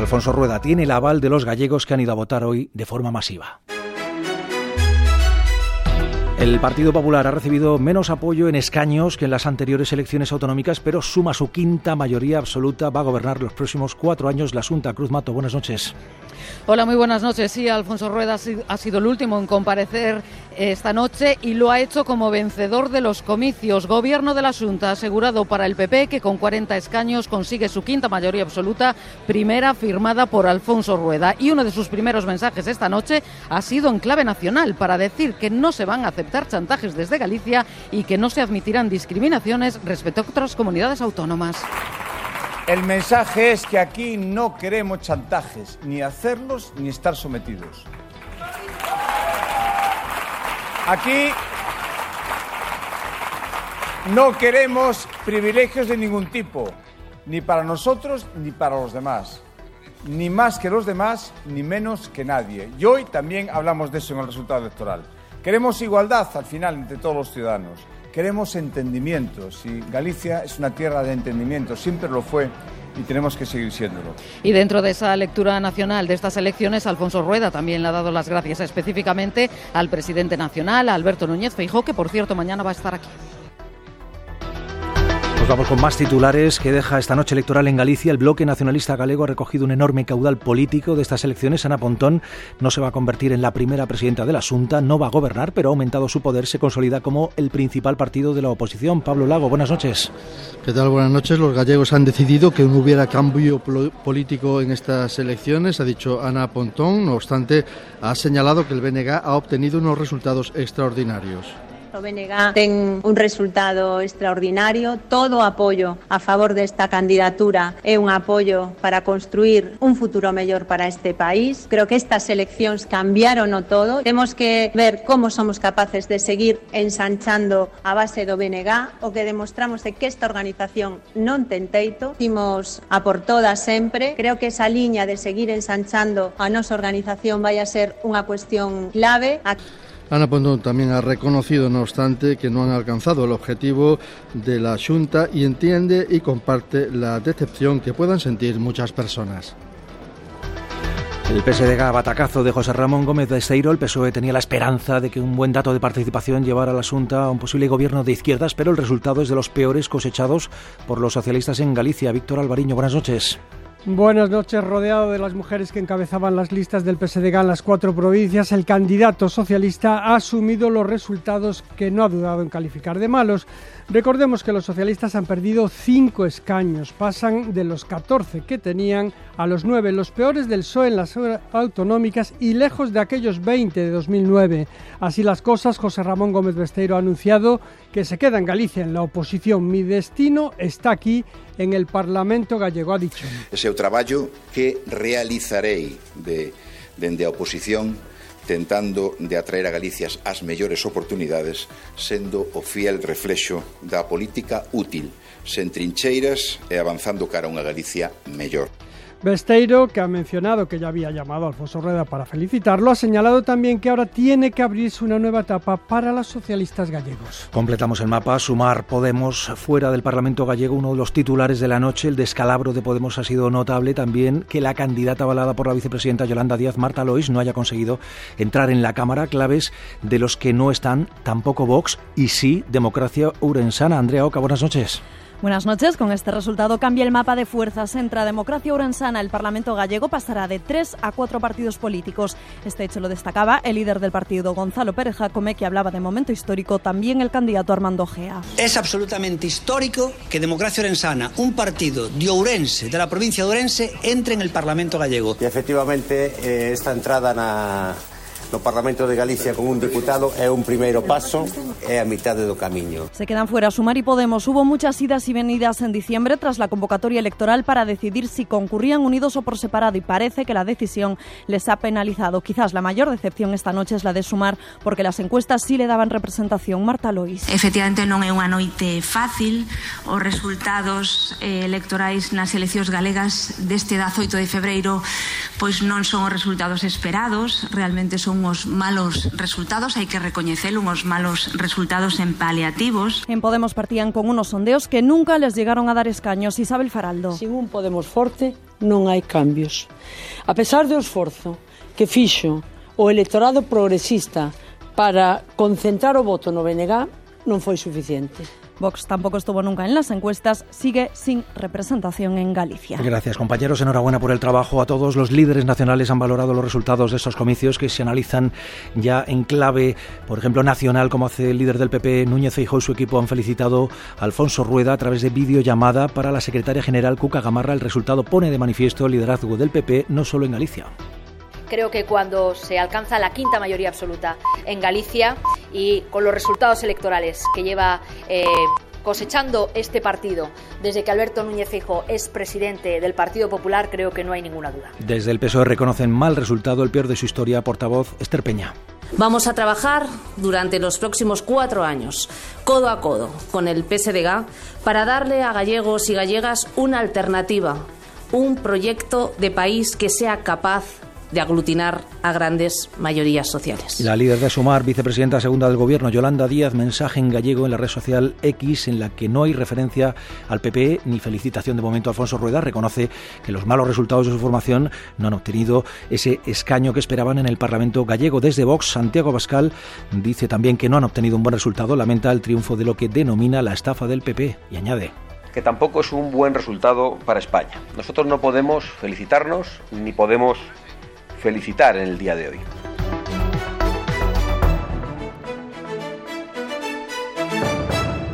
Alfonso Rueda tiene el aval de los gallegos que han ido a votar hoy de forma masiva. El Partido Popular ha recibido menos apoyo en escaños que en las anteriores elecciones autonómicas, pero suma su quinta mayoría absoluta. Va a gobernar los próximos cuatro años la Junta. Cruz Mato, buenas noches. Hola, muy buenas noches. Sí, Alfonso Rueda ha sido el último en comparecer esta noche y lo ha hecho como vencedor de los comicios. Gobierno de la Junta asegurado para el PP que con 40 escaños consigue su quinta mayoría absoluta, primera firmada por Alfonso Rueda. Y uno de sus primeros mensajes esta noche ha sido en clave nacional para decir que no se van a aceptar chantajes desde Galicia y que no se admitirán discriminaciones respecto a otras comunidades autónomas. El mensaje es que aquí no queremos chantajes, ni hacerlos ni estar sometidos. Aquí no queremos privilegios de ningún tipo, ni para nosotros ni para los demás. Ni más que los demás, ni menos que nadie. Y hoy también hablamos de eso en el resultado electoral. Queremos igualdad al final entre todos los ciudadanos. Queremos entendimientos y Galicia es una tierra de entendimiento, siempre lo fue y tenemos que seguir siéndolo. Y dentro de esa lectura nacional de estas elecciones, Alfonso Rueda también le ha dado las gracias específicamente al presidente nacional, Alberto Núñez Feijó, que por cierto mañana va a estar aquí vamos con más titulares que deja esta noche electoral en Galicia. El bloque nacionalista galego ha recogido un enorme caudal político de estas elecciones. Ana Pontón no se va a convertir en la primera presidenta de la Junta, no va a gobernar, pero ha aumentado su poder, se consolida como el principal partido de la oposición. Pablo Lago, buenas noches. ¿Qué tal? Buenas noches. Los gallegos han decidido que no hubiera cambio político en estas elecciones, ha dicho Ana Pontón. No obstante, ha señalado que el BNG ha obtenido unos resultados extraordinarios. O BNG ten un resultado extraordinario, todo o apoio a favor desta candidatura é un apoio para construir un futuro mellor para este país. Creo que estas eleccións cambiaron o todo. Temos que ver como somos capaces de seguir ensanchando a base do BNG, o que demostramos é que esta organización non ten teito. Dimos a por todas sempre. Creo que esa liña de seguir ensanchando a nosa organización vai a ser unha cuestión clave. Aquí. Ana Pontón también ha reconocido, no obstante, que no han alcanzado el objetivo de la Junta y entiende y comparte la decepción que puedan sentir muchas personas. El PSDG a batacazo de José Ramón Gómez de Esteiro, el PSOE tenía la esperanza de que un buen dato de participación llevara la Junta a un posible gobierno de izquierdas, pero el resultado es de los peores cosechados por los socialistas en Galicia. Víctor Alvariño, buenas noches. Buenas noches. Rodeado de las mujeres que encabezaban las listas del PSDG en las cuatro provincias, el candidato socialista ha asumido los resultados que no ha dudado en calificar de malos. Recordemos que los socialistas han perdido cinco escaños, pasan de los 14 que tenían a los nueve, los peores del PSOE en las autonómicas y lejos de aquellos 20 de 2009. Así las cosas, José Ramón Gómez Besteiro ha anunciado que se queda en Galicia en la oposición. Mi destino está aquí en el Parlamento gallego, ha dicho. Ese é o traballo que realizarei de, oposición tentando de atraer a Galicia as mellores oportunidades, sendo o fiel reflexo da política útil, sen trincheiras e avanzando cara a unha Galicia mellor. Besteiro, que ha mencionado que ya había llamado a Alfonso Rueda para felicitarlo, ha señalado también que ahora tiene que abrirse una nueva etapa para los socialistas gallegos. Completamos el mapa. Sumar Podemos fuera del Parlamento gallego, uno de los titulares de la noche. El descalabro de Podemos ha sido notable también que la candidata avalada por la vicepresidenta Yolanda Díaz, Marta Lois, no haya conseguido entrar en la Cámara. Claves de los que no están tampoco Vox y sí Democracia Urensana. Andrea Oca, buenas noches. Buenas noches. Con este resultado cambia el mapa de fuerzas. Entra Democracia Urensana. El Parlamento gallego pasará de tres a cuatro partidos políticos. Este hecho lo destacaba el líder del partido, Gonzalo Pérez Jacome, que hablaba de momento histórico, también el candidato Armando Gea. Es absolutamente histórico que Democracia Urensana, un partido de Ourense, de la provincia de Ourense, entre en el Parlamento gallego. Y efectivamente, eh, esta entrada na no Parlamento de Galicia con un diputado é un primeiro paso e a mitade do camiño. Se quedan fuera Sumar y Podemos. Hubo muchas idas y venidas en diciembre tras la convocatoria electoral para decidir si concurrían unidos o por separado y parece que la decisión les ha penalizado. Quizás la mayor decepción esta noche es la de Sumar porque las encuestas sí le daban representación. Marta Lois. Efectivamente non é unha noite fácil. Os resultados eh, electorais nas eleccións galegas deste 18 de febreiro pois non son os resultados esperados. Realmente son unhos malos resultados, hai que recoñecer unhos malos resultados en paliativos. En Podemos partían con unos sondeos que nunca les llegaron a dar escaños. Isabel Faraldo. Sin un Podemos forte non hai cambios. A pesar do esforzo que fixo o electorado progresista para concentrar o voto no BNG, non foi suficiente. Vox tampoco estuvo nunca en las encuestas, sigue sin representación en Galicia. Gracias, compañeros. Enhorabuena por el trabajo. A todos los líderes nacionales han valorado los resultados de estos comicios que se analizan ya en clave, por ejemplo, nacional, como hace el líder del PP, Núñez Feijóo y su equipo han felicitado a Alfonso Rueda a través de videollamada para la secretaria general Cuca Gamarra. El resultado pone de manifiesto el liderazgo del PP no solo en Galicia creo que cuando se alcanza la quinta mayoría absoluta en Galicia y con los resultados electorales que lleva eh, cosechando este partido desde que Alberto Núñez Fijo es presidente del Partido Popular, creo que no hay ninguna duda. Desde el PSOE reconocen mal resultado, el peor de su historia, portavoz Esther Peña. Vamos a trabajar durante los próximos cuatro años, codo a codo, con el PSDG, para darle a gallegos y gallegas una alternativa, un proyecto de país que sea capaz de aglutinar a grandes mayorías sociales. La líder de Sumar, vicepresidenta segunda del Gobierno, Yolanda Díaz, mensaje en gallego en la red social X en la que no hay referencia al PP ni felicitación de momento a Alfonso Rueda. Reconoce que los malos resultados de su formación no han obtenido ese escaño que esperaban en el Parlamento gallego. Desde Vox, Santiago Pascal dice también que no han obtenido un buen resultado. Lamenta el triunfo de lo que denomina la estafa del PP y añade que tampoco es un buen resultado para España. Nosotros no podemos felicitarnos ni podemos felicitar en el día de hoy.